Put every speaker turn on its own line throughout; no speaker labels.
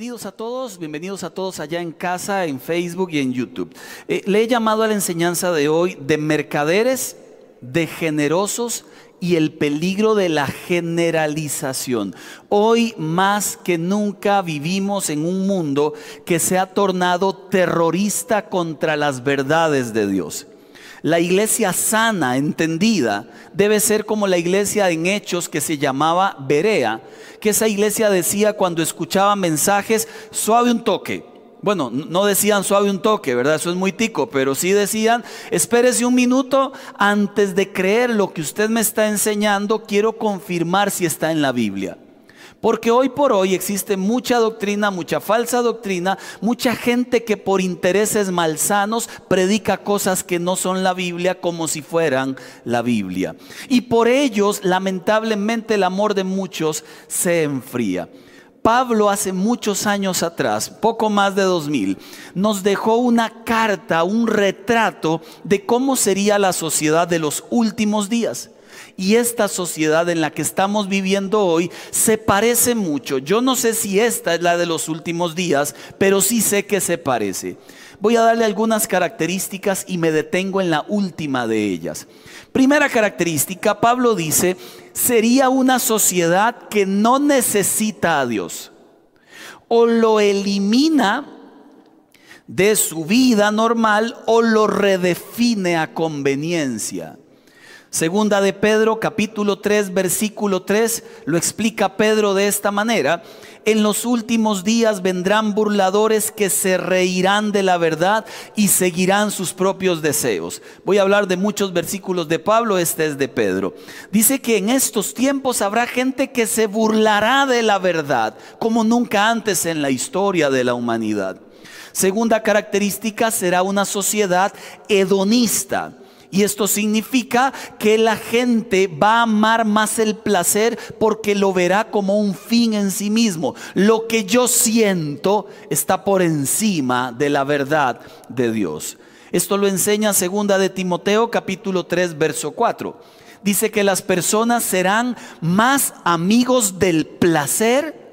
Bienvenidos a todos, bienvenidos a todos allá en casa, en Facebook y en YouTube. Eh, le he llamado a la enseñanza de hoy de mercaderes, de generosos y el peligro de la generalización. Hoy más que nunca vivimos en un mundo que se ha tornado terrorista contra las verdades de Dios. La iglesia sana, entendida, debe ser como la iglesia en Hechos que se llamaba Berea, que esa iglesia decía cuando escuchaba mensajes, suave un toque. Bueno, no decían suave un toque, ¿verdad? Eso es muy tico, pero sí decían, espérese un minuto antes de creer lo que usted me está enseñando, quiero confirmar si está en la Biblia. Porque hoy por hoy existe mucha doctrina, mucha falsa doctrina, mucha gente que por intereses malsanos predica cosas que no son la Biblia como si fueran la Biblia. Y por ellos, lamentablemente, el amor de muchos se enfría. Pablo hace muchos años atrás, poco más de dos mil, nos dejó una carta, un retrato de cómo sería la sociedad de los últimos días. Y esta sociedad en la que estamos viviendo hoy se parece mucho. Yo no sé si esta es la de los últimos días, pero sí sé que se parece. Voy a darle algunas características y me detengo en la última de ellas. Primera característica, Pablo dice, sería una sociedad que no necesita a Dios. O lo elimina de su vida normal o lo redefine a conveniencia. Segunda de Pedro, capítulo 3, versículo 3, lo explica Pedro de esta manera. En los últimos días vendrán burladores que se reirán de la verdad y seguirán sus propios deseos. Voy a hablar de muchos versículos de Pablo, este es de Pedro. Dice que en estos tiempos habrá gente que se burlará de la verdad, como nunca antes en la historia de la humanidad. Segunda característica será una sociedad hedonista y esto significa que la gente va a amar más el placer porque lo verá como un fin en sí mismo. Lo que yo siento está por encima de la verdad de Dios. Esto lo enseña segunda de Timoteo capítulo 3 verso 4. Dice que las personas serán más amigos del placer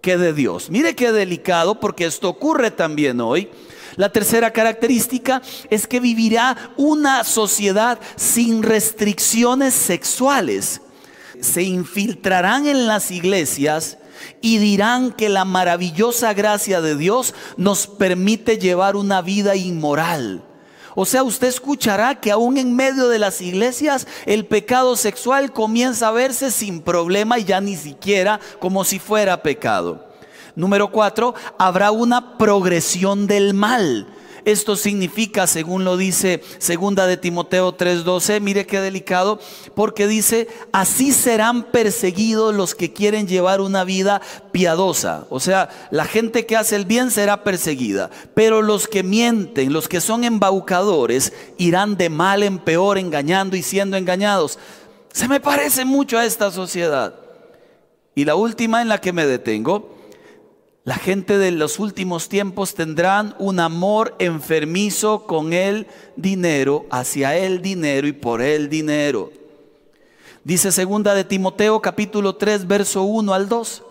que de Dios. Mire qué delicado porque esto ocurre también hoy. La tercera característica es que vivirá una sociedad sin restricciones sexuales. Se infiltrarán en las iglesias y dirán que la maravillosa gracia de Dios nos permite llevar una vida inmoral. O sea, usted escuchará que aún en medio de las iglesias el pecado sexual comienza a verse sin problema y ya ni siquiera como si fuera pecado. Número cuatro, habrá una progresión del mal. Esto significa, según lo dice segunda de Timoteo 3:12, mire qué delicado, porque dice, así serán perseguidos los que quieren llevar una vida piadosa. O sea, la gente que hace el bien será perseguida, pero los que mienten, los que son embaucadores, irán de mal en peor, engañando y siendo engañados. Se me parece mucho a esta sociedad. Y la última en la que me detengo la gente de los últimos tiempos tendrán un amor enfermizo con el dinero, hacia el dinero y por el dinero. Dice segunda de Timoteo capítulo 3 verso 1 al 2.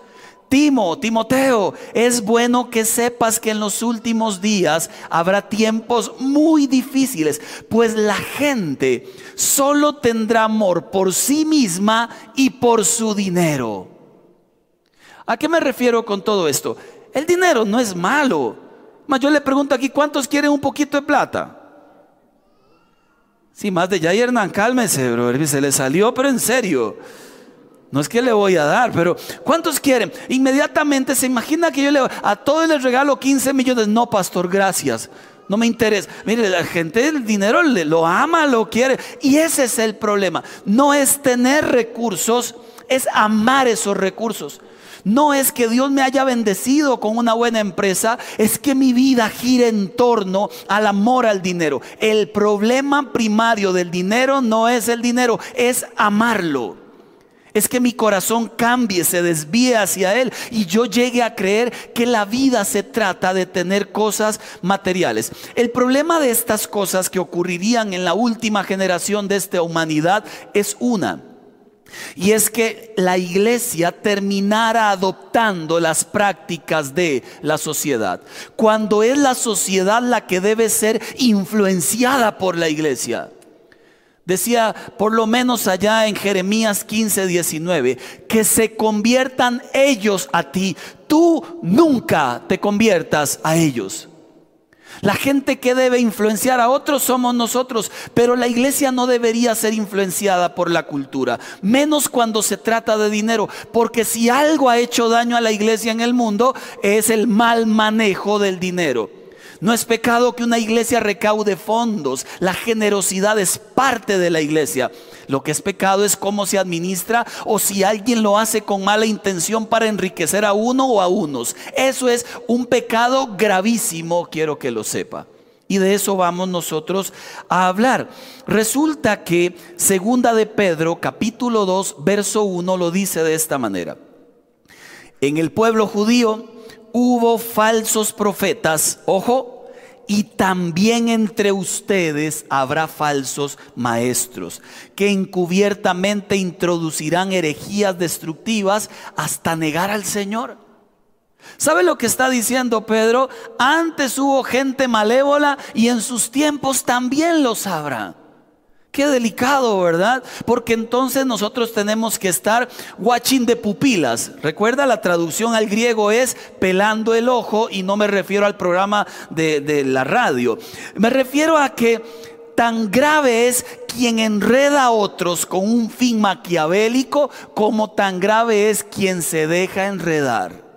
Timo, Timoteo, es bueno que sepas que en los últimos días habrá tiempos muy difíciles, pues la gente solo tendrá amor por sí misma y por su dinero. ¿A qué me refiero con todo esto? El dinero no es malo. Mas yo le pregunto aquí, ¿cuántos quieren un poquito de plata? Sí, más de ya Hernán, cálmese, bro. Se le salió, pero en serio. No es que le voy a dar, pero ¿cuántos quieren? Inmediatamente se imagina que yo le a todos les regalo 15 millones. No, pastor, gracias. No me interesa. Mire, la gente el dinero lo ama, lo quiere. Y ese es el problema. No es tener recursos, es amar esos recursos. No es que Dios me haya bendecido con una buena empresa, es que mi vida gira en torno al amor al dinero. El problema primario del dinero no es el dinero, es amarlo. Es que mi corazón cambie, se desvíe hacia Él y yo llegue a creer que la vida se trata de tener cosas materiales. El problema de estas cosas que ocurrirían en la última generación de esta humanidad es una Y es que la iglesia terminara adoptando las prácticas de la sociedad, cuando es la sociedad la que debe ser influenciada por la iglesia. Decía por lo menos allá en Jeremías 15, 19, que se conviertan ellos a ti, tú nunca te conviertas a ellos. La gente que debe influenciar a otros somos nosotros, pero la iglesia no debería ser influenciada por la cultura, menos cuando se trata de dinero, porque si algo ha hecho daño a la iglesia en el mundo es el mal manejo del dinero. No es pecado que una iglesia recaude fondos. La generosidad es parte de la iglesia. Lo que es pecado es cómo se administra o si alguien lo hace con mala intención para enriquecer a uno o a unos. Eso es un pecado gravísimo, quiero que lo sepa. Y de eso vamos nosotros a hablar. Resulta que segunda de Pedro, capítulo 2, verso 1 lo dice de esta manera. En el pueblo judío hubo falsos profetas, ojo, y también entre ustedes habrá falsos maestros que encubiertamente introducirán herejías destructivas hasta negar al Señor. ¿Sabe lo que está diciendo Pedro? Antes hubo gente malévola y en sus tiempos también lo sabrá. Qué delicado, ¿verdad? Porque entonces nosotros tenemos que estar watching de pupilas. Recuerda, la traducción al griego es pelando el ojo y no me refiero al programa de, la radio. Me refiero a que tan grave es quien enreda a otros con un fin maquiavélico como tan grave es quien se deja enredar.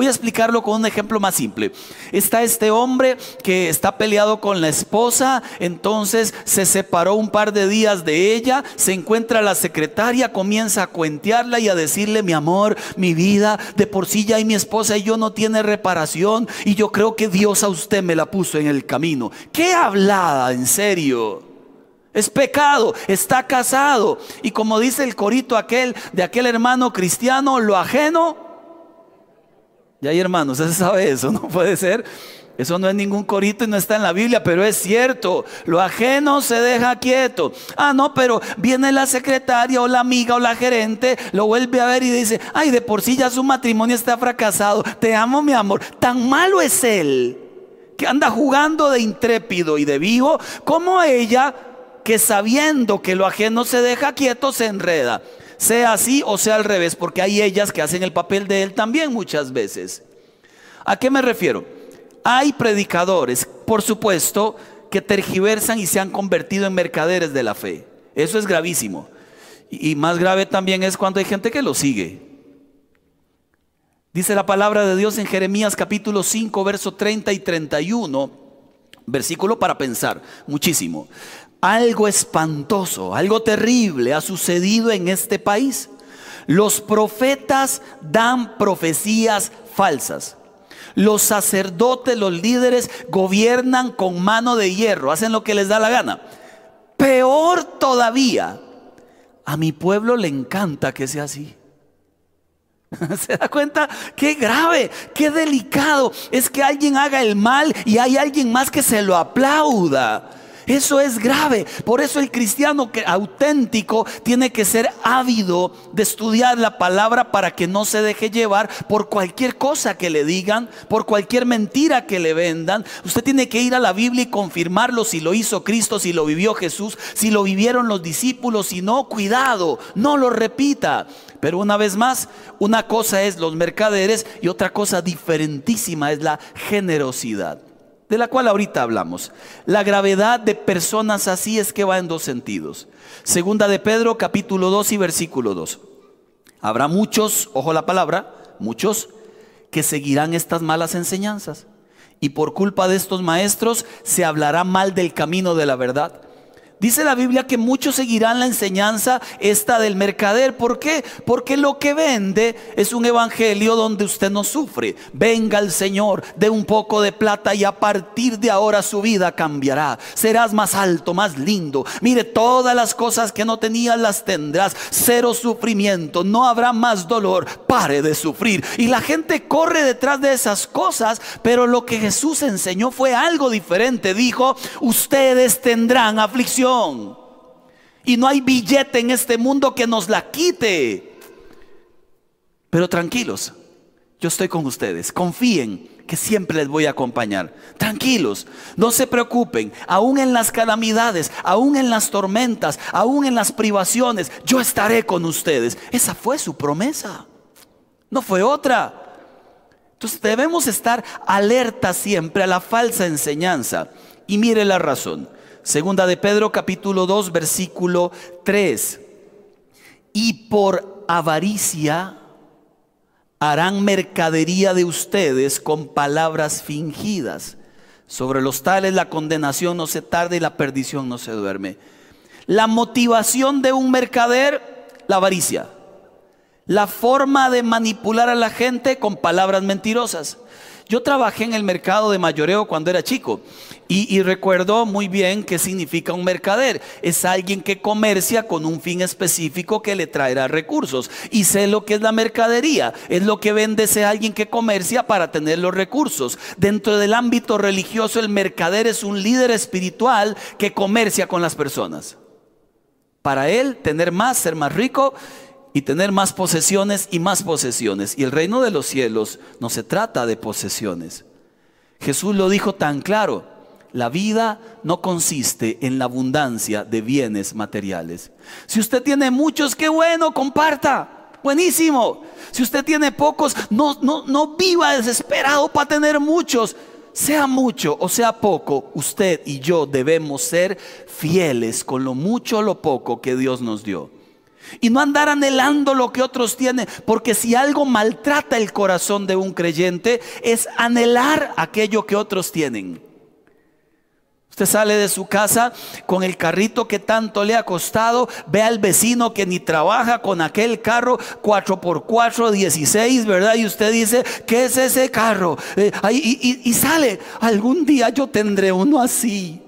Voy a explicarlo con un ejemplo más simple. Está este hombre que está peleado con la esposa, entonces se separó un par de días de ella, se encuentra la secretaria, comienza a cuentearla y a decirle, mi amor, mi vida, de por sí ya hay mi esposa y yo no tiene reparación y yo creo que Dios a usted me la puso en el camino. ¿Qué hablada, en serio? Es pecado, está casado. Y como dice el corito aquel de aquel hermano cristiano, lo ajeno ya hay hermanos, ¿se sabe eso? No puede ser. Eso no es ningún corito y no está en la Biblia, pero es cierto. Lo ajeno se deja quieto. Ah, no, pero viene la secretaria o la amiga o la gerente, lo vuelve a ver y dice, ay, de por sí ya su matrimonio está fracasado. Te amo, mi amor. Tan malo es él que anda jugando de intrépido y de vivo como ella que sabiendo que lo ajeno se deja quieto se enreda sea así o sea al revés, porque hay ellas que hacen el papel de él también muchas veces. ¿A qué me refiero? Hay predicadores, por supuesto, que tergiversan y se han convertido en mercaderes de la fe. Eso es gravísimo. Y más grave también es cuando hay gente que lo sigue. Dice la palabra de Dios en Jeremías capítulo 5, verso 30 y 31, versículo para pensar muchísimo algo espantoso, algo terrible ha sucedido en este país. Los profetas dan profecías falsas. Los sacerdotes, los líderes gobiernan con mano de hierro, hacen lo que les da la gana. Peor todavía, a mi pueblo le encanta que sea así. ¿Se da cuenta? Qué grave, qué delicado es que alguien haga el mal y hay alguien más que se lo aplauda. Eso es grave. Por eso el cristiano que, auténtico tiene que ser ávido de estudiar la palabra para que no se deje llevar por cualquier cosa que le digan, por cualquier mentira que le vendan. Usted tiene que ir a la Biblia y confirmarlo si lo hizo Cristo, si lo vivió Jesús, si lo vivieron los discípulos, si no, cuidado, no lo repita. Pero una vez más, una cosa es los mercaderes y otra cosa diferentísima es la generosidad de la cual ahorita hablamos. La gravedad de personas así es que va en dos sentidos. Segunda de Pedro, capítulo 2 y versículo 2. Habrá muchos, ojo la palabra, muchos que seguirán estas malas enseñanzas. Y por culpa de estos maestros se hablará mal del camino de la verdad Dice la Biblia que muchos seguirán la enseñanza esta del mercader. ¿Por qué? Porque lo que vende es un evangelio donde usted no sufre. Venga el Señor, de un poco de plata y a partir de ahora su vida cambiará. Serás más alto, más lindo. Mire, todas las cosas que no tenías las tendrás. Cero sufrimiento, no habrá más dolor. Pare de sufrir. Y la gente corre detrás de esas cosas, pero lo que Jesús enseñó fue algo diferente. Dijo, ustedes tendrán aflicción. Y no hay billete en este mundo que nos la quite. Pero tranquilos, yo estoy con ustedes. Confíen que siempre les voy a acompañar. Tranquilos, no se preocupen, aún en las calamidades, aún en las tormentas, aún en las privaciones, yo estaré con ustedes. Esa fue su promesa, no fue otra. Entonces debemos estar alerta siempre a la falsa enseñanza. Y mire la razón. Segunda de Pedro capítulo 2 versículo 3. Y por avaricia harán mercadería de ustedes con palabras fingidas. Sobre los tales la condenación no se tarda y la perdición no se duerme. La motivación de un mercader, la avaricia. La forma de manipular a la gente con palabras mentirosas. Yo trabajé en el mercado de mayoreo cuando era chico y, recuerdo muy bien qué significa un mercader. Es alguien que comercia con un fin específico que le traerá recursos. Y sé lo que es la mercadería. Es lo que vende ese alguien que comercia para tener los recursos. Dentro del ámbito religioso, el mercader es un líder espiritual que comercia con las personas. Para él, tener más, ser más rico y tener más posesiones y más posesiones. Y el reino de los cielos no se trata de posesiones. Jesús lo dijo tan claro. La vida no consiste en la abundancia de bienes materiales. Si usted tiene muchos, qué bueno, comparta. Buenísimo. Si usted tiene pocos, no, no, no viva desesperado para tener muchos. Sea mucho o sea poco, usted y yo debemos ser fieles con lo mucho o lo poco que Dios nos dio. Y no andar anhelando lo que otros tienen, porque si algo maltrata el corazón de un creyente es anhelar aquello que otros tienen. Usted sale de su casa con el carrito que tanto le ha costado, ve al vecino que ni trabaja con aquel carro 4x4, 16, ¿verdad? Y usted dice, ¿qué es ese carro? Eh, y sale, algún día yo tendré uno así.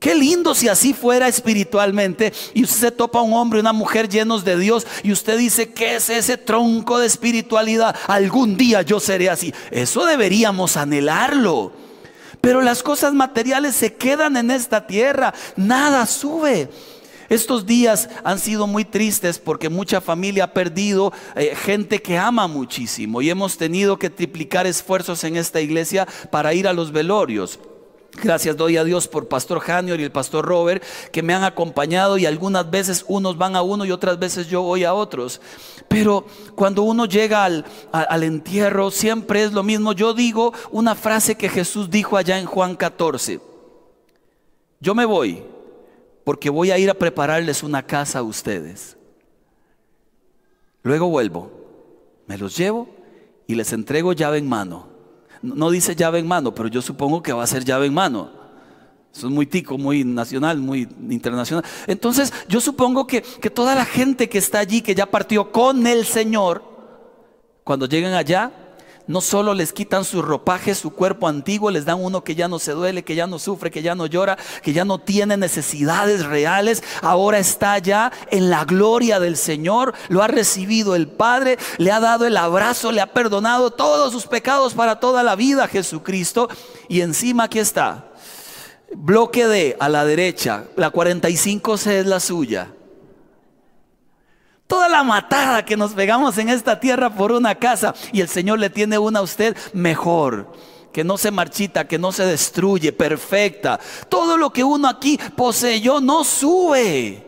Qué lindo si así fuera espiritualmente y usted se topa un hombre y una mujer llenos de Dios y usted dice, ¿qué es ese tronco de espiritualidad? Algún día yo seré así. Eso deberíamos anhelarlo. Pero las cosas materiales se quedan en esta tierra, nada sube. Estos días han sido muy tristes porque mucha familia ha perdido eh, gente que ama muchísimo y hemos tenido que triplicar esfuerzos en esta iglesia para ir a los velorios. Gracias doy a Dios por Pastor Janior y el Pastor Robert que me han acompañado y algunas veces unos van a uno y otras veces yo voy a otros. Pero cuando uno llega al, al entierro siempre es lo mismo. Yo digo una frase que Jesús dijo allá en Juan 14. Yo me voy porque voy a ir a prepararles una casa a ustedes. Luego vuelvo, me los llevo y les entrego llave en mano no dice llave en mano, pero yo supongo que va a ser llave en mano. Eso es muy tico, muy nacional, muy internacional. Entonces, yo supongo que, que toda la gente que está allí, que ya partió con el Señor, cuando lleguen allá, no solo les quitan su ropaje, su cuerpo antiguo, les dan uno que ya no se duele, que ya no sufre, que ya no llora, que ya no tiene necesidades reales, ahora está ya en la gloria del Señor, lo ha recibido el Padre, le ha dado el abrazo, le ha perdonado todos sus pecados para toda la vida Jesucristo y encima aquí está. Bloque D a la derecha, la 45C es la suya. Toda la matada que nos pegamos en esta tierra por una casa y el Señor le tiene una a usted mejor que no se marchita, que no se destruye, perfecta. Todo lo que uno aquí poseyó no sube.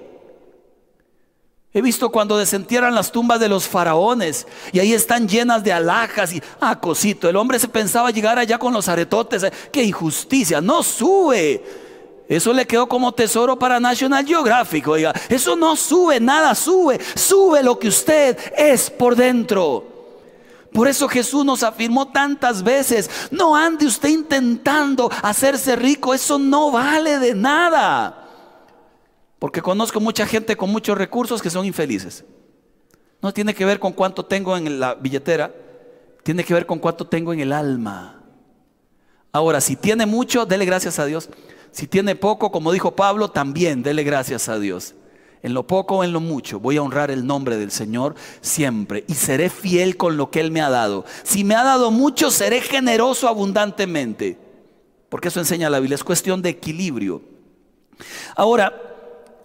He visto cuando desentierran las tumbas de los faraones y ahí están llenas de alhajas y, ah, cosito, el hombre se pensaba llegar allá con los aretotes, eh, qué injusticia, no sube. Eso le quedó como tesoro para National Geographic. Eso no sube, nada sube. Sube lo que usted es por dentro. Por eso Jesús nos afirmó tantas veces, no ande usted intentando hacerse rico, eso no vale de nada. Porque conozco mucha gente con muchos recursos que son infelices. No tiene que ver con cuánto tengo en la billetera, tiene que ver con cuánto tengo en el alma. Ahora, si tiene mucho, dele gracias a Dios. Si tiene poco, como dijo Pablo, también dele gracias a Dios. En lo poco o en lo mucho voy a honrar el nombre del Señor siempre y seré fiel con lo que Él me ha dado. Si me ha dado mucho, seré generoso abundantemente. Porque eso enseña la Biblia, es cuestión de equilibrio. Ahora,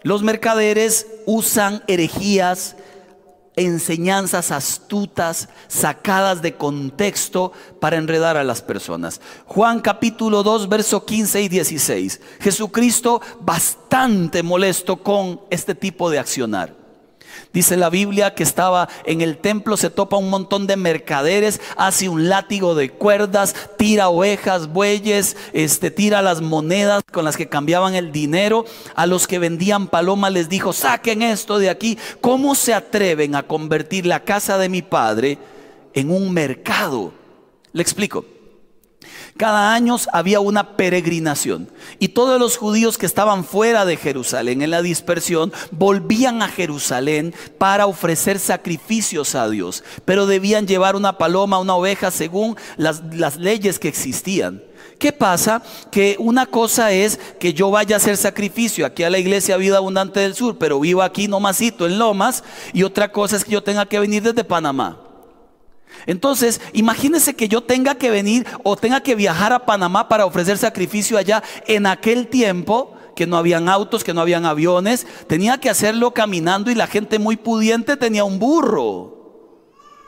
Los mercaderes usan herejías, enseñanzas astutas, sacadas de contexto para enredar a las personas. Juan capítulo 2, verso 15 y 16. Jesucristo bastante molesto con este tipo de accionar. Dice la Biblia que estaba en el templo, se topa un montón de mercaderes, hace un látigo de cuerdas, tira ovejas, bueyes, este, tira las monedas con las que cambiaban el dinero. A los que vendían paloma les dijo, saquen esto de aquí. ¿Cómo se atreven a convertir la casa de mi padre en un mercado? Le explico. Cada año había una peregrinación y todos los judíos que estaban fuera de Jerusalén en la dispersión volvían a Jerusalén para ofrecer sacrificios a Dios, pero debían llevar una paloma, una oveja según las, leyes que existían. ¿Qué pasa? Que una cosa es que yo vaya a hacer sacrificio aquí a la iglesia Vida Abundante del Sur, pero vivo aquí nomasito en Lomas, y otra cosa es que yo tenga que venir desde Panamá. Entonces, imagínense que yo tenga que venir o tenga que viajar a Panamá para ofrecer sacrificio allá en aquel tiempo que no habían autos, que no habían aviones, tenía que hacerlo caminando y la gente muy pudiente tenía un burro.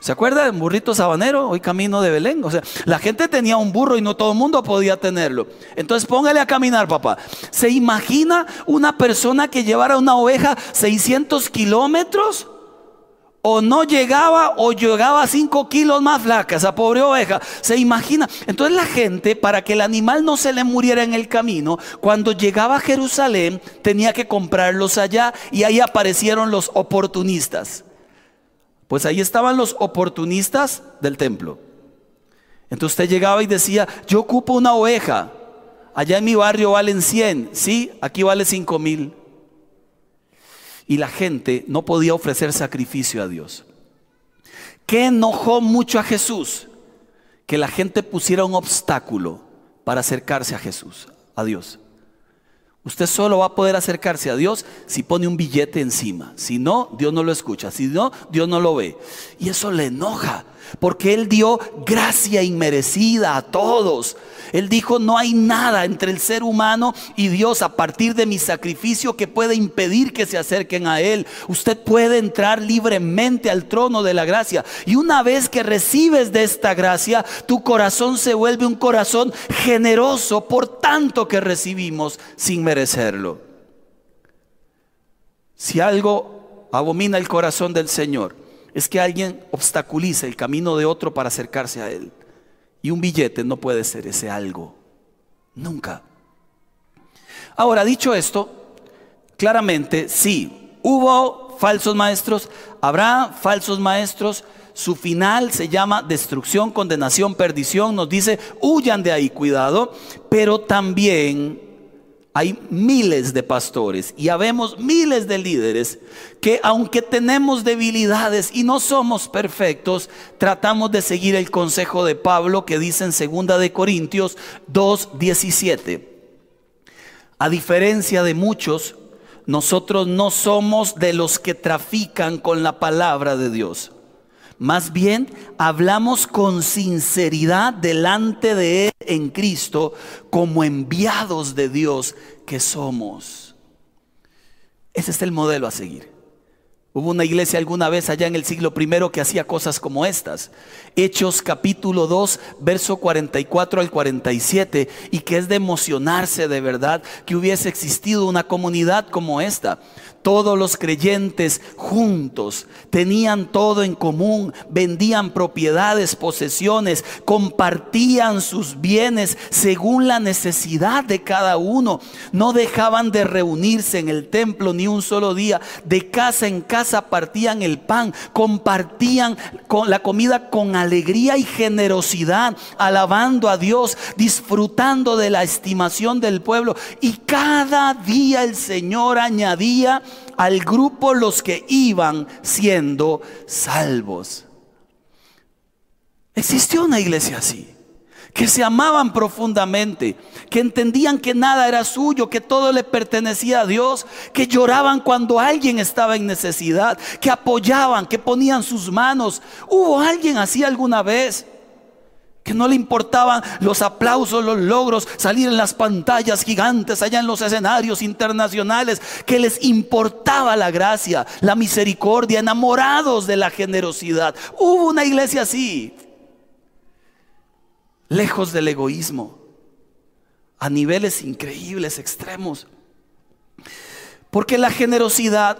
¿Se acuerda de un burrito sabanero? Hoy camino de Belén. O sea, la gente tenía un burro y no todo el mundo podía tenerlo. Entonces póngale a caminar, papá. ¿Se imagina una persona que llevara una oveja 600 kilómetros? O no llegaba o llegaba 5 kilos más flaca, esa pobre oveja. Se imagina. Entonces la gente, para que el animal no se le muriera en el camino, cuando llegaba a Jerusalén, tenía que comprarlos allá y ahí aparecieron los oportunistas. Pues ahí estaban los oportunistas del templo. Entonces usted llegaba y decía, yo ocupo una oveja. Allá en mi barrio valen 100, sí, aquí vale 5 mil y la gente no podía ofrecer sacrificio a Dios. ¿Qué enojó mucho a Jesús? Que la gente pusiera un obstáculo para acercarse a Jesús, a Dios. Usted solo va a poder acercarse a Dios si pone un billete encima. Si no, Dios no lo escucha. Si no, Dios no lo ve. Y eso le enoja porque Él dio gracia inmerecida a todos. Él dijo, no hay nada entre el ser humano y Dios a partir de mi sacrificio que pueda impedir que se acerquen a Él. Usted puede entrar libremente al trono de la gracia. Y una vez que recibes de esta gracia, tu corazón se vuelve un corazón generoso por tanto que recibimos sin merecerlo. Si algo abomina el corazón del Señor, es que alguien obstaculice el camino de otro para acercarse a Él. Y un billete no puede ser ese algo. Nunca. Ahora, dicho esto, claramente sí, hubo falsos maestros, habrá falsos maestros, su final se llama destrucción, condenación, perdición, nos dice, huyan de ahí, cuidado, pero también hay miles de pastores y habemos miles de líderes que aunque tenemos debilidades y no somos perfectos, tratamos de seguir el consejo de Pablo que dice en 2 de Corintios 2:17. A diferencia de muchos, nosotros no somos de los que trafican con la palabra de Dios. Más bien, hablamos con sinceridad delante de Él en Cristo como enviados de Dios que somos. Ese es el modelo a seguir. Hubo una iglesia alguna vez allá en el siglo primero que hacía cosas como estas. Hechos capítulo 2, verso 44 al 47, y que es de emocionarse de verdad que hubiese existido una comunidad como esta. Todos los creyentes juntos tenían todo en común, vendían propiedades, posesiones, compartían sus bienes según la necesidad de cada uno. No dejaban de reunirse en el templo ni un solo día. De casa en casa partían el pan, compartían la comida con alegría y generosidad, alabando a Dios, disfrutando de la estimación del pueblo. Y cada día el Señor añadía al grupo los que iban siendo salvos. Existió una iglesia así, que se amaban profundamente, que entendían que nada era suyo, que todo le pertenecía a Dios, que lloraban cuando alguien estaba en necesidad, que apoyaban, que ponían sus manos. ¿Hubo alguien así alguna vez? Que no le importaban los aplausos, los logros, salir en las pantallas gigantes, allá en los escenarios internacionales, que les importaba la gracia, la misericordia, enamorados de la generosidad. Hubo una iglesia así, lejos del egoísmo, a niveles increíbles, extremos. Porque la generosidad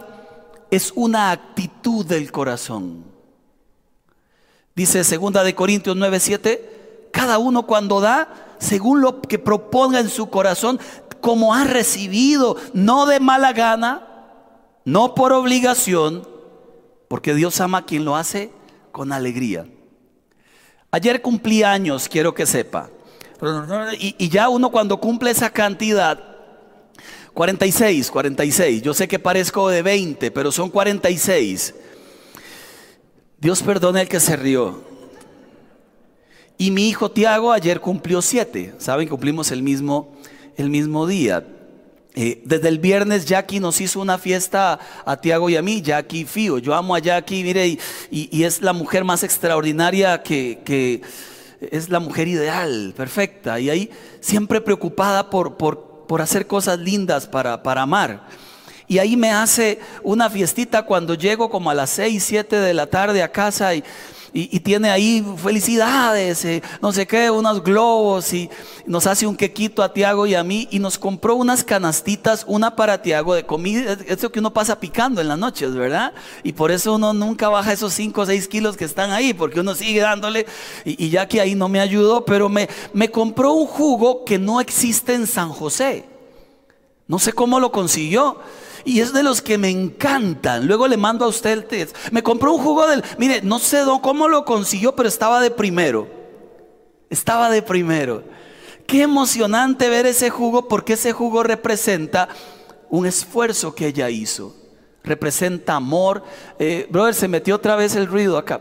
es una actitud del corazón. Dice segunda de Corintios 9:7 cada uno cuando da, según lo que proponga en su corazón, como ha recibido, no de mala gana, no por obligación, porque Dios ama a quien lo hace con alegría. Ayer cumplí años, quiero que sepa. Y, y, ya uno cuando cumple esa cantidad, 46, 46, yo sé que parezco de 20, pero son 46. Dios perdone el que se rió. Y mi hijo Tiago ayer cumplió siete. Saben, cumplimos el mismo, el mismo día. Eh, desde el viernes Jackie nos hizo una fiesta a Tiago y a mí, Jackie Fío. Yo amo a Jackie, mire, y, es la mujer más extraordinaria que, es la mujer ideal, perfecta. Y ahí siempre preocupada por, por, por hacer cosas lindas para, para amar. Y ahí me hace una fiestita cuando llego como a las 6, 7 de la tarde a casa y y, tiene ahí felicidades, eh, no sé qué, unos globos y nos hace un quequito a Tiago y a mí y nos compró unas canastitas, una para Tiago de comida, eso que uno pasa picando en las noches, ¿verdad? Y por eso uno nunca baja esos 5 o 6 kilos que están ahí, porque uno sigue dándole y, y ya que ahí no me ayudó, pero me, me compró un jugo que no existe en San José. No sé cómo lo consiguió y es de los que me encantan. Luego le mando a usted el test. Me compró un jugo del, mire, no sé cómo lo consiguió, pero estaba de primero. Estaba de primero. Qué emocionante ver ese jugo porque ese jugo representa un esfuerzo que ella hizo. Representa amor. Eh, brother, se metió otra vez el ruido acá.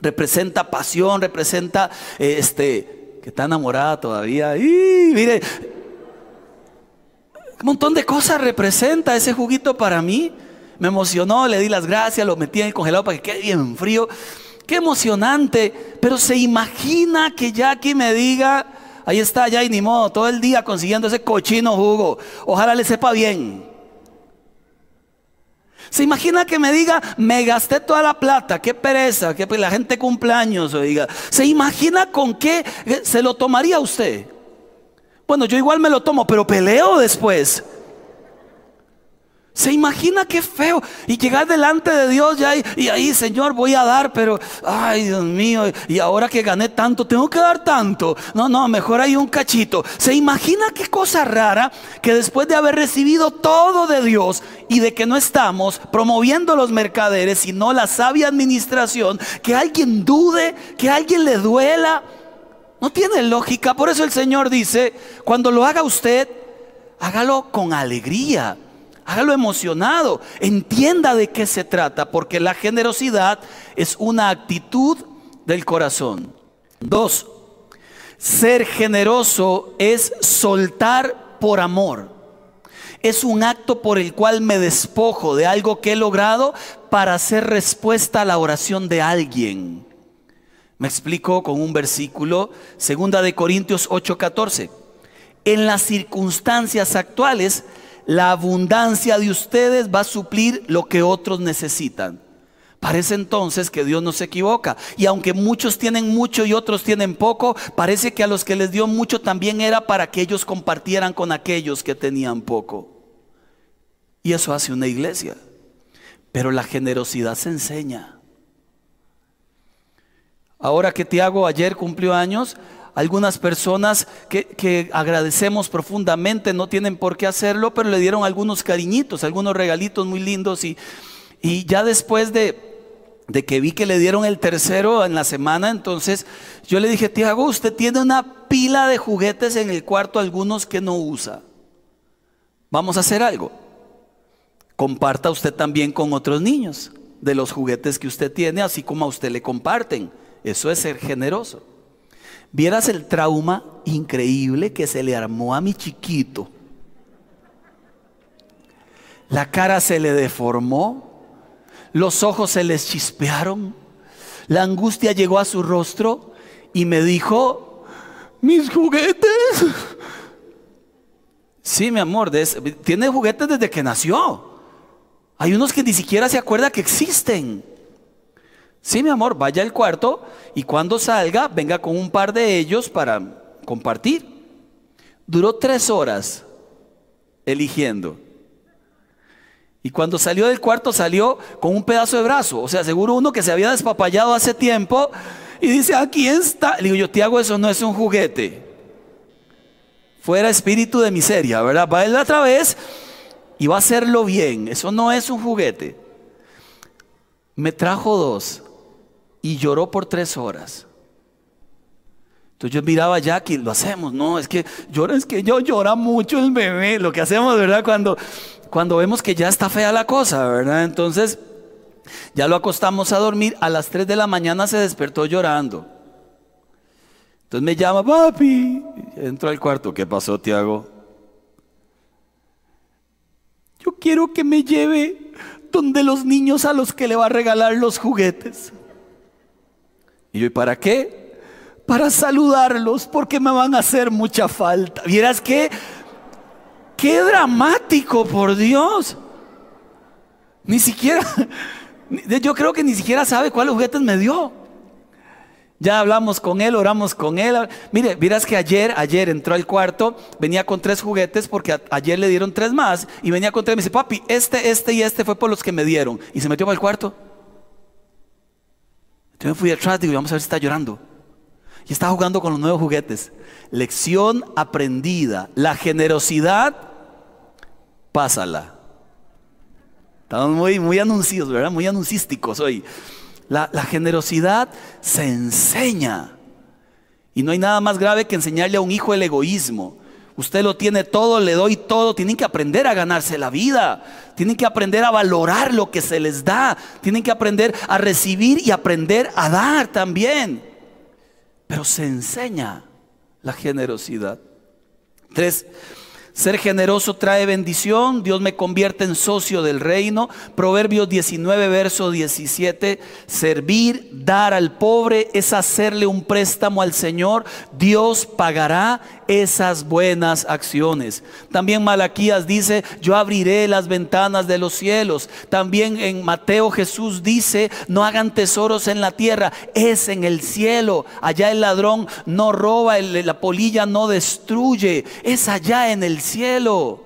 Representa pasión, representa este que está enamorada todavía. Y mire, un montón de cosas representa ese juguito para mí. Me emocionó, le di las gracias, lo metí en el congelador para que quede bien frío. Qué emocionante. Pero se imagina que Jackie me diga, ahí está ya y ni modo, todo el día consiguiendo ese cochino jugo. Ojalá le sepa bien. Se imagina que me diga, me gasté toda la plata, qué pereza, que la gente cumpleaños, oiga. Se imagina con qué se lo tomaría usted. Bueno, yo igual me lo tomo, pero peleo después. Se imagina qué feo. Y llegar delante de Dios ya y, ahí, Señor, voy a dar, pero, ay Dios mío, y ahora que gané tanto, tengo que dar tanto. No, no, mejor hay un cachito. Se imagina qué cosa rara que después de haber recibido todo de Dios y de que no estamos promoviendo los mercaderes, sino la sabia administración, que alguien dude, que alguien le duela. No tiene lógica. Por eso el Señor dice, cuando lo haga usted, hágalo con alegría. Hágalo emocionado. Entienda de qué se trata, porque la generosidad es una actitud del corazón. Dos, ser generoso es soltar por amor. Es un acto por el cual me despojo de algo que he logrado para hacer respuesta a la oración de alguien. Me explico con un versículo, segunda de Corintios 8:14. En las circunstancias actuales, la abundancia de ustedes va a suplir lo que otros necesitan. Parece entonces que Dios no se equivoca. Y aunque muchos tienen mucho y otros tienen poco, parece que a los que les dio mucho también era para que ellos compartieran con aquellos que tenían poco. Y eso hace una iglesia. Pero la generosidad se enseña. Ahora que Tiago ayer cumplió años, algunas personas que, agradecemos profundamente no tienen por qué hacerlo, pero le dieron algunos cariñitos, algunos regalitos muy lindos y, y ya después de, de que vi que le dieron el tercero en la semana, entonces yo le dije, Tiago, usted tiene una pila de juguetes en el cuarto, algunos que no usa. Vamos a hacer algo. Comparta usted también con otros niños de los juguetes que usted tiene, así como a usted le comparten. Eso es ser generoso. Vieras el trauma increíble que se le armó a mi chiquito. La cara se le deformó, los ojos se les chispearon, la angustia llegó a su rostro y me dijo, mis juguetes. Sí, mi amor, tiene juguetes desde que nació. Hay unos que ni siquiera se acuerda que existen. Sí, mi amor, vaya al cuarto y cuando salga, venga con un par de ellos para compartir. Duró tres horas eligiendo. Y cuando salió del cuarto salió con un pedazo de brazo. O sea, seguro uno que se había despapallado hace tiempo y dice, aquí está. Le digo yo, Tiago, eso no es un juguete. Fuera espíritu de miseria, ¿verdad? Va otra vez y va a hacerlo bien. Eso no es un juguete. Me trajo dos y lloró por tres horas. Entonces yo miraba a Jackie, lo hacemos, no, es que llora, es que yo llora mucho el bebé, lo que hacemos, ¿verdad? Cuando, cuando vemos que ya está fea la cosa, ¿verdad? Entonces ya lo acostamos a dormir, a las 3 de la mañana se despertó llorando. Entonces me llama, papi, entro al cuarto, ¿qué pasó, Tiago? Yo quiero que me lleve donde los niños a los que le va a regalar los juguetes. Y yo, ¿y para qué? Para saludarlos, porque me van a hacer mucha falta. ¿Vieras qué? Qué dramático, por Dios. Ni siquiera, yo creo que ni siquiera sabe cuáles juguetes me dio. Ya hablamos con él, oramos con él. Mire, miras que ayer, ayer entró al cuarto, venía con tres juguetes porque ayer le dieron tres más y venía con tres. Me dice, papi, este, este y este fue por los que me dieron. Y se metió para el cuarto. Me fui atrás, digo, vamos a ver si está llorando. Y está jugando con los nuevos juguetes. Lección aprendida. La generosidad, pásala. Estamos muy, muy anuncios, ¿verdad? Muy anuncísticos hoy. La generosidad se enseña. Y no hay nada más grave que enseñarle a un hijo el egoísmo. Usted lo tiene todo, le doy todo. Tienen que aprender a ganarse la vida. Tienen que aprender a valorar lo que se les da. Tienen que aprender a recibir y aprender a dar también. Pero se enseña la generosidad. Tres, ser generoso trae bendición, Dios me convierte en socio del reino. Proverbios 19, verso 17, servir, dar al pobre es hacerle un préstamo al Señor. Dios pagará esas buenas acciones. También Malaquías dice, yo abriré las ventanas de los cielos. También en Mateo Jesús dice, no hagan tesoros en la tierra, es en el cielo. Allá el ladrón no roba, la polilla no destruye, es allá en el cielo.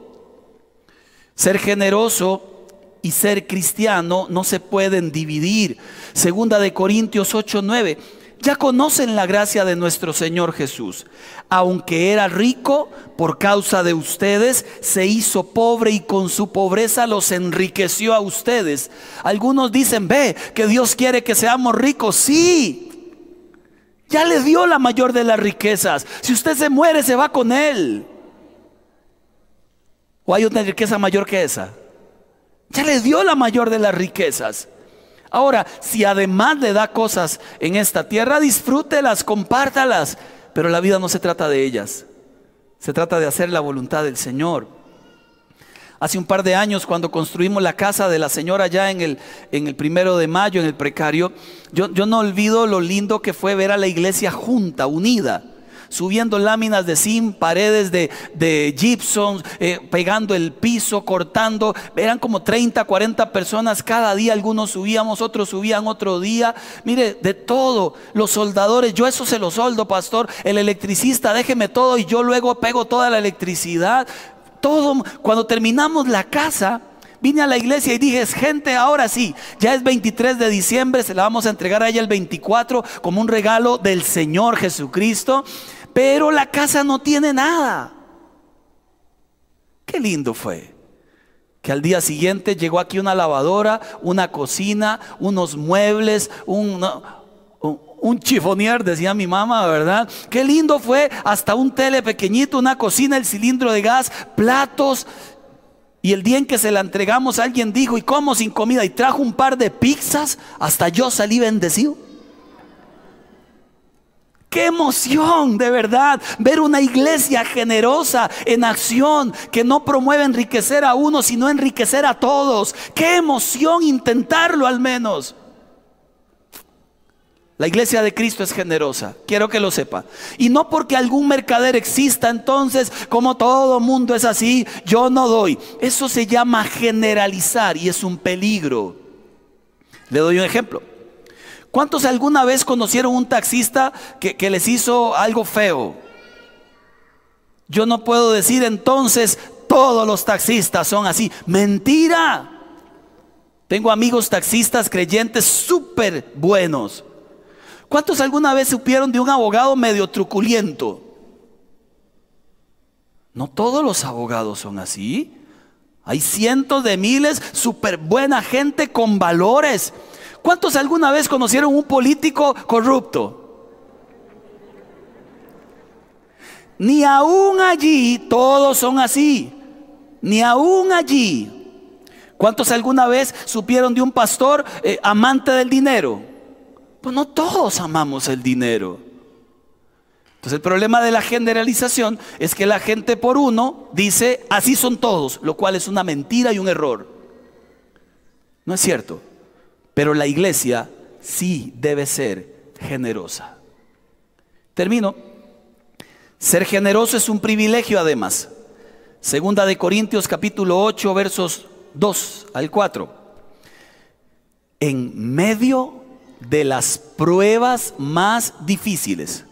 Ser generoso y ser cristiano no se pueden dividir. Segunda de Corintios 8, 9 ya conocen la gracia de nuestro Señor Jesús. Aunque era rico, por causa de ustedes, se hizo pobre y con su pobreza los enriqueció a ustedes. Algunos dicen, ve, que Dios quiere que seamos ricos. Sí, ya le dio la mayor de las riquezas. Si usted se muere, se va con Él. ¿O hay otra riqueza mayor que esa? Ya le dio la mayor de las riquezas. Ahora, si además le da cosas en esta tierra, disfrútelas, compártalas. Pero la vida no se trata de ellas. Se trata de hacer la voluntad del Señor. Hace un par de años, cuando construimos la casa de la señora ya en el, en el primero de mayo, en el precario, yo, yo no olvido lo lindo que fue ver a la iglesia junta, unida subiendo láminas de zinc, paredes de, de gypsum, eh, pegando el piso, cortando. Eran como 30, 40 personas cada día. Algunos subíamos, otros subían otro día. Mire, de todo. Los soldadores, yo eso se lo soldo, pastor. El electricista, déjeme todo y yo luego pego toda la electricidad. Todo. Cuando terminamos la casa, vine a la iglesia y dije, gente, ahora sí, ya es 23 de diciembre, se la vamos a entregar a ella el 24 como un regalo del Señor Jesucristo pero la casa no tiene nada. Qué lindo fue. Que al día siguiente llegó aquí una lavadora, una cocina, unos muebles, un, chifonier, decía mi mamá, ¿verdad? Qué lindo fue, hasta un tele pequeñito, una cocina, el cilindro de gas, platos. Y el día en que se la entregamos, alguien dijo, ¿y cómo sin comida? Y trajo un par de pizzas, hasta yo salí bendecido. Qué emoción, de verdad, ver una iglesia generosa en acción que no promueve enriquecer a uno, sino enriquecer a todos. Qué emoción intentarlo al menos. La iglesia de Cristo es generosa, quiero que lo sepa. Y no porque algún mercader exista, entonces como todo mundo es así, yo no doy. Eso se llama generalizar y es un peligro. Le doy un ejemplo. ¿Cuántos alguna vez conocieron un taxista que, que les hizo algo feo? Yo no puedo decir entonces todos los taxistas son así. Mentira. Tengo amigos taxistas creyentes súper buenos ¿Cuántos alguna vez supieron de un abogado medio truculento? No todos los abogados son así. Hay cientos de miles, súper buena gente con valores. ¿Cuántos alguna vez conocieron un político corrupto? Ni aún allí todos son así. Ni aún allí. ¿Cuántos alguna vez supieron de un pastor eh, amante del dinero? Pues no todos amamos el dinero. Entonces el problema de la generalización es que la gente por uno dice, así son todos, lo cual es una mentira y un error. No es cierto. Pero la iglesia sí debe ser generosa. Termino. Ser generoso es un privilegio además. Segunda de Corintios capítulo 8 versos 2 al 4. En medio de las pruebas más difíciles.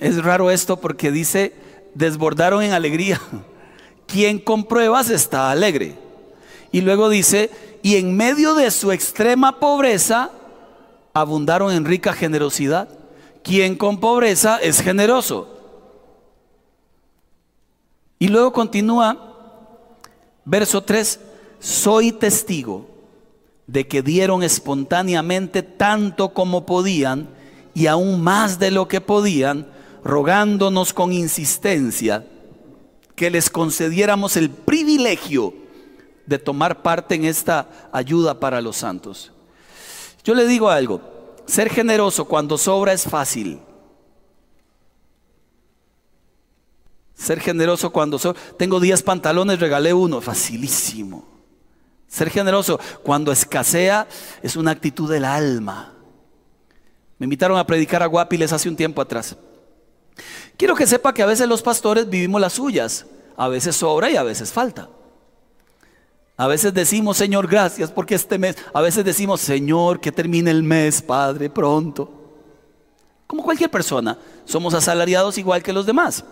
Es raro esto porque dice, desbordaron en alegría. Quien con pruebas está alegre. Y luego dice, y en medio de su extrema pobreza, abundaron en rica generosidad. Quien con pobreza es generoso. Y luego continúa, verso 3, soy testigo de que dieron espontáneamente tanto como podían y aún más de lo que podían, rogándonos con insistencia que les concediéramos el privilegio de tomar parte en esta ayuda para los santos. Yo le digo algo, ser generoso cuando sobra es fácil. Ser generoso cuando sobra, tengo 10 pantalones, regalé uno, facilísimo. Ser generoso cuando escasea es una actitud del alma. Me invitaron a predicar a Guapiles hace un tiempo atrás. Quiero que sepa que a veces los pastores vivimos las suyas. A veces sobra y a veces falta. A veces decimos, Señor, gracias porque este mes. A veces decimos, Señor, que termine el mes, Padre, pronto. Como cualquier persona, somos asalariados igual que los demás.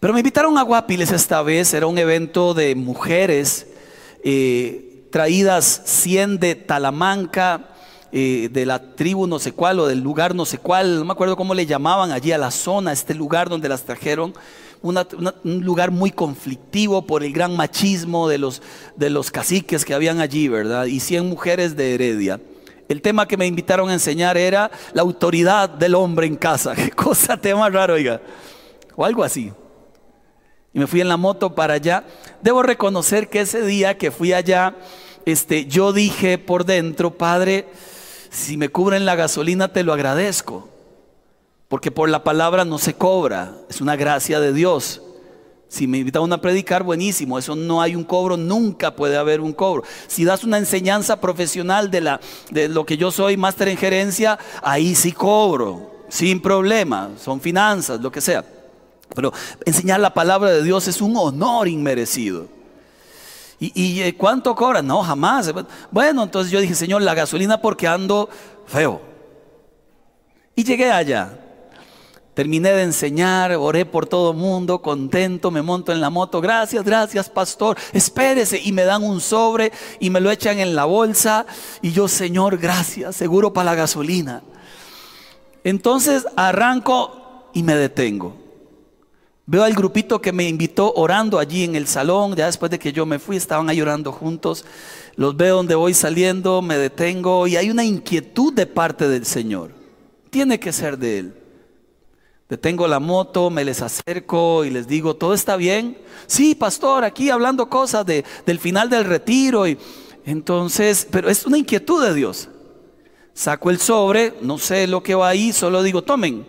Pero me invitaron a Guapiles esta vez, era un evento de mujeres eh, traídas 100 de Talamanca, eh, de la tribu no sé cuál o del lugar no sé cuál, no me acuerdo cómo le llamaban allí a la zona, este lugar donde las trajeron, un lugar muy conflictivo por el gran machismo de los, de los caciques que habían allí, ¿verdad? Y 100 mujeres de Heredia. El tema que me invitaron a enseñar era la autoridad del hombre en casa. Qué cosa tema raro, oiga. O algo así y me fui en la moto para allá. Debo reconocer que ese día que fui allá, este, yo dije por dentro, Padre, si me cubren la gasolina te lo agradezco, porque por la palabra no se cobra, es una gracia de Dios. Si me invitan a predicar, buenísimo, eso no hay un cobro, nunca puede haber un cobro. Si das una enseñanza profesional de, la, de lo que yo soy, máster en gerencia, ahí sí cobro, sin problema, son finanzas, lo que sea. Pero enseñar la palabra de Dios es un honor inmerecido. ¿Y, eh, cuánto cobra? No, jamás. Bueno, entonces yo dije, Señor, la gasolina porque ando feo. Y llegué allá. Terminé de enseñar, oré por todo mundo, contento, me monto en la moto. Gracias, gracias, pastor. Espérese. Y me dan un sobre y me lo echan en la bolsa. Y yo, Señor, gracias, seguro para la gasolina. Entonces arranco y me detengo. Veo al grupito que me invitó orando allí en el salón, ya después de que yo me fui, estaban ahí orando juntos. Los veo donde voy saliendo, me detengo y hay una inquietud de parte del Señor. Tiene que ser de Él. Detengo la moto, me les acerco y les digo, ¿todo está bien? Sí, pastor, aquí hablando cosas de, del final del retiro. Y, entonces, pero es una inquietud de Dios. Saco el sobre, no sé lo que va ahí, solo digo, tomen.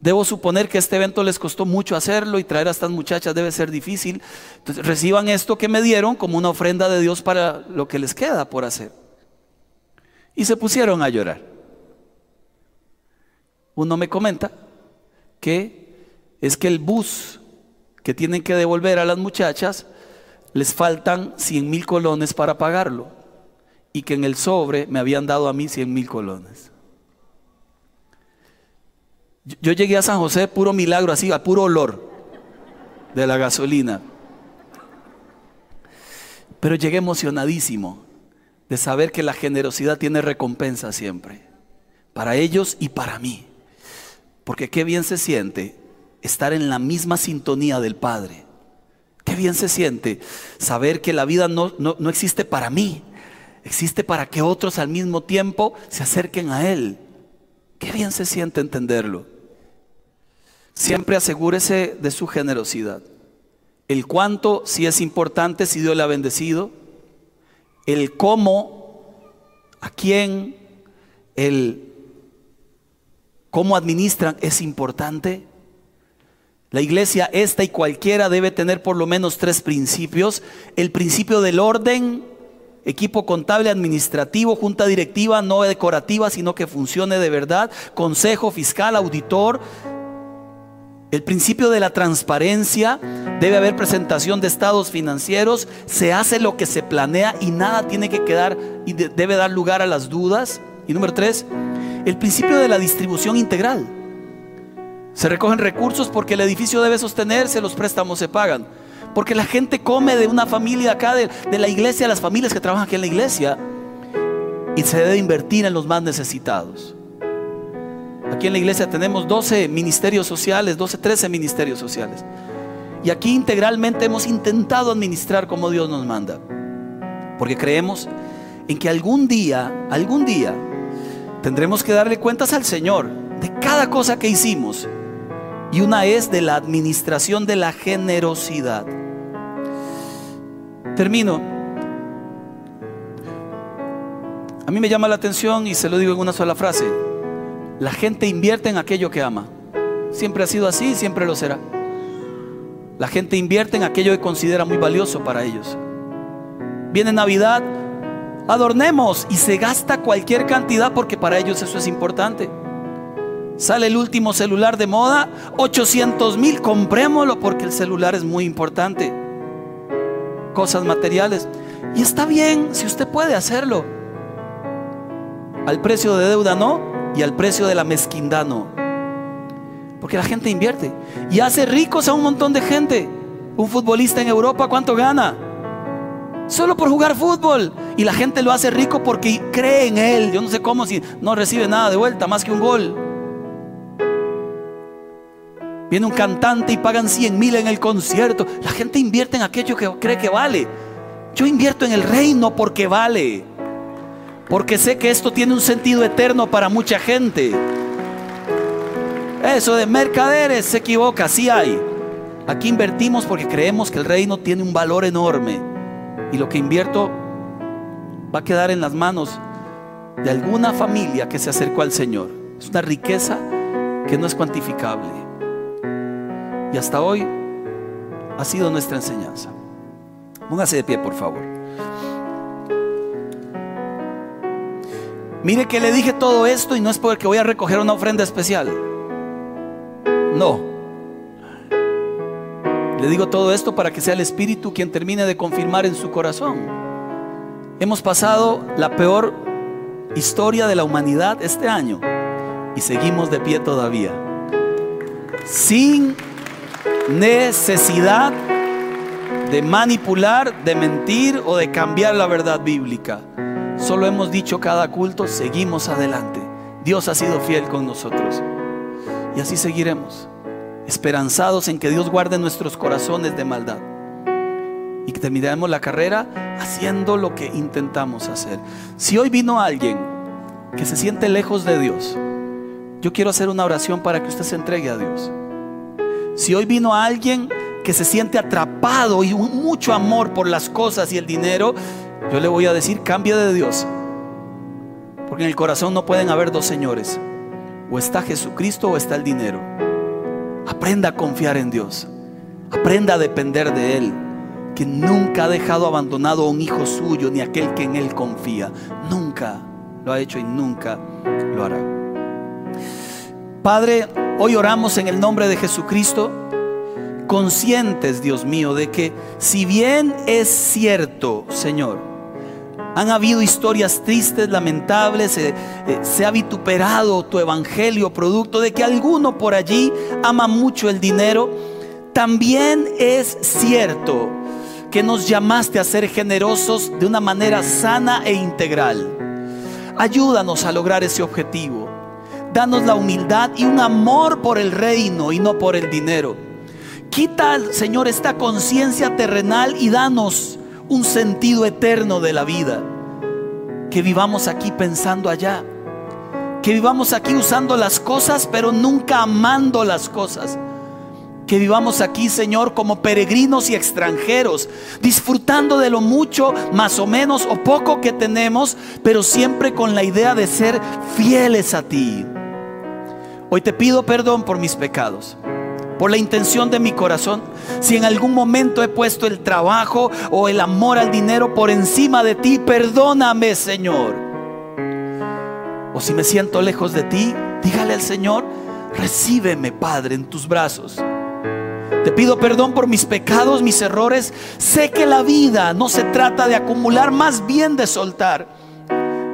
Debo suponer que este evento les costó mucho hacerlo y traer a estas muchachas debe ser difícil. Entonces reciban esto que me dieron como una ofrenda de Dios para lo que les queda por hacer. Y se pusieron a llorar. Uno me comenta que es que el bus que tienen que devolver a las muchachas les faltan 100 mil colones para pagarlo y que en el sobre me habían dado a mí 100 mil colones. Yo llegué a San José puro milagro, así, a puro olor de la gasolina. Pero llegué emocionadísimo de saber que la generosidad tiene recompensa siempre, para ellos y para mí. Porque qué bien se siente estar en la misma sintonía del Padre. Qué bien se siente saber que la vida no, no, existe para mí, existe para que otros al mismo tiempo se acerquen a Él. Qué bien se siente entenderlo. Siempre asegúrese de su generosidad. El cuánto, si es importante, si Dios le ha bendecido. El cómo, a quién, el cómo administran es importante. La iglesia, esta y cualquiera, debe tener por lo menos tres principios. El principio del orden, equipo contable, administrativo, junta directiva, no decorativa, sino que funcione de verdad, consejo fiscal, auditor. El principio de la transparencia, debe haber presentación de estados financieros, se hace lo que se planea y nada tiene que quedar y debe dar lugar a las dudas. Y número tres, el principio de la distribución integral. Se recogen recursos porque el edificio debe sostenerse, los préstamos se pagan. Porque la gente come de una familia acá, de, la iglesia, las familias que trabajan aquí en la iglesia. Y se debe invertir en los más necesitados. Aquí en la iglesia tenemos 12 ministerios sociales, 12, 13 ministerios sociales. Y aquí integralmente hemos intentado administrar como Dios nos manda. Porque creemos en que algún día, algún día, tendremos que darle cuentas al Señor de cada cosa que hicimos y una es de la administración de la generosidad. Termino. A mí me llama la atención y se lo digo en una sola frase. La gente invierte en aquello que ama. Siempre ha sido así y siempre lo será. La gente invierte en aquello que considera muy valioso para ellos. Viene Navidad, adornemos y se gasta cualquier cantidad porque para ellos eso es importante. Sale el último celular de moda, 800 mil, comprémoslo porque el celular es muy importante. Cosas materiales. Y está bien si usted puede hacerlo. Al precio de deuda no y al precio de la mezquindad no. Porque la gente invierte y hace ricos a un montón de gente. Un futbolista en Europa, ¿cuánto gana? Solo por jugar fútbol. Y la gente lo hace rico porque cree en él. Yo no sé cómo si no recibe nada de vuelta más que un gol. Viene un cantante y pagan 100 mil en el concierto. La gente invierte en aquello que cree que vale. Yo invierto en el reino porque vale. Porque sé que esto tiene un sentido eterno para mucha gente. Eso de mercaderes se equivoca, sí hay. Aquí invertimos porque creemos que el reino tiene un valor enorme. Y lo que invierto va a quedar en las manos de alguna familia que se acercó al Señor. Es una riqueza que no es cuantificable. Y hasta hoy ha sido nuestra enseñanza. Póngase de pie, por favor. Mire que le dije todo esto y no es porque voy a recoger una ofrenda especial. No. Le digo todo esto para que sea el Espíritu quien termine de confirmar en su corazón. Hemos pasado la peor historia de la humanidad este año y seguimos de pie todavía. Sin necesidad de manipular, de mentir o de cambiar la verdad bíblica. Solo hemos dicho cada culto, seguimos adelante. Dios ha sido fiel con nosotros. Y así seguiremos, esperanzados en que Dios guarde nuestros corazones de maldad. Y que terminaremos la carrera haciendo lo que intentamos hacer. Si hoy vino alguien que se siente lejos de Dios, yo quiero hacer una oración para que usted se entregue a Dios. Si hoy vino alguien que se siente atrapado y mucho amor por las cosas y el dinero, yo le voy a decir, cambia de Dios. Porque en el corazón no pueden haber dos señores. O está Jesucristo o está el dinero. Aprenda a confiar en Dios. Aprenda a depender de Él. Que nunca ha dejado abandonado a un hijo suyo ni aquel que en Él confía. Nunca. lo ha hecho y nunca lo hará. Padre, hoy oramos en el nombre de Jesucristo, conscientes, Dios mío, de que si bien es cierto, Señor, han habido historias tristes, lamentables, eh, eh, se ha vituperado tu evangelio, producto de que alguno por allí ama mucho el dinero, también es cierto que nos llamaste a ser generosos de una manera sana e integral. Ayúdanos a lograr ese objetivo. Danos la humildad y un amor por el reino y no por el dinero. Quita, Señor, esta conciencia terrenal y danos un sentido eterno de la vida. Que vivamos aquí pensando allá. Que vivamos aquí usando las cosas, pero nunca amando las cosas. Que vivamos aquí, Señor, como peregrinos y extranjeros, disfrutando de lo mucho, más o menos, o poco que tenemos, pero siempre con la idea de ser fieles a ti. Hoy te pido perdón por mis pecados, por la intención de mi corazón. Si en algún momento he puesto el trabajo o el amor al dinero por encima de ti, perdóname, Señor. O si me siento lejos de ti, dígale al Señor, recíbeme, Padre, en tus brazos. Te pido perdón por mis pecados, mis errores. Sé que la vida no se trata de acumular, más bien de soltar.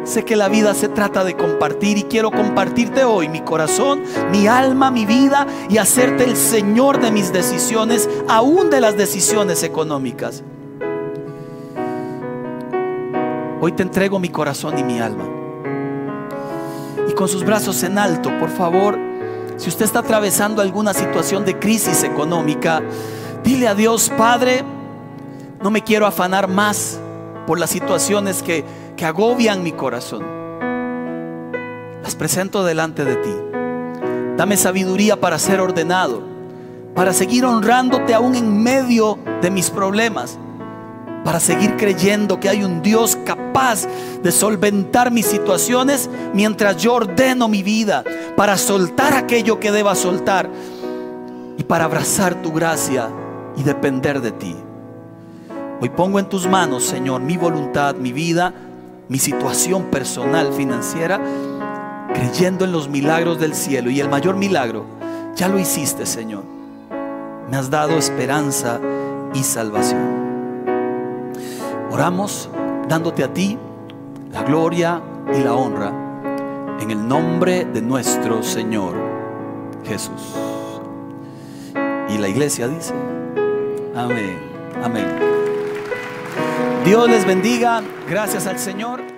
Sé que la vida se trata de compartir y quiero compartirte hoy mi corazón, mi alma, mi vida y hacerte el Señor de mis decisiones, aún de las decisiones económicas. Hoy te entrego mi corazón y mi alma. Y con sus brazos en alto, por favor, si usted está atravesando alguna situación de crisis económica, dile a Dios, Padre, no me quiero afanar más por las situaciones que que agobian mi corazón. Las presento delante de ti. Dame sabiduría para ser ordenado, para seguir honrándote aún en medio de mis problemas, para seguir creyendo que hay un Dios capaz de solventar mis situaciones mientras yo ordeno mi vida, para soltar aquello que deba soltar y para abrazar tu gracia y depender de ti. Hoy pongo en tus manos, Señor, mi voluntad, mi vida, mi situación personal financiera, creyendo en los milagros del cielo. Y el mayor milagro, ya lo hiciste, Señor. Me has dado esperanza y salvación. Oramos dándote a ti la gloria y la honra en el nombre de nuestro Señor Jesús. Y la iglesia dice, amén, amén. Dios les bendiga. Gracias al Señor.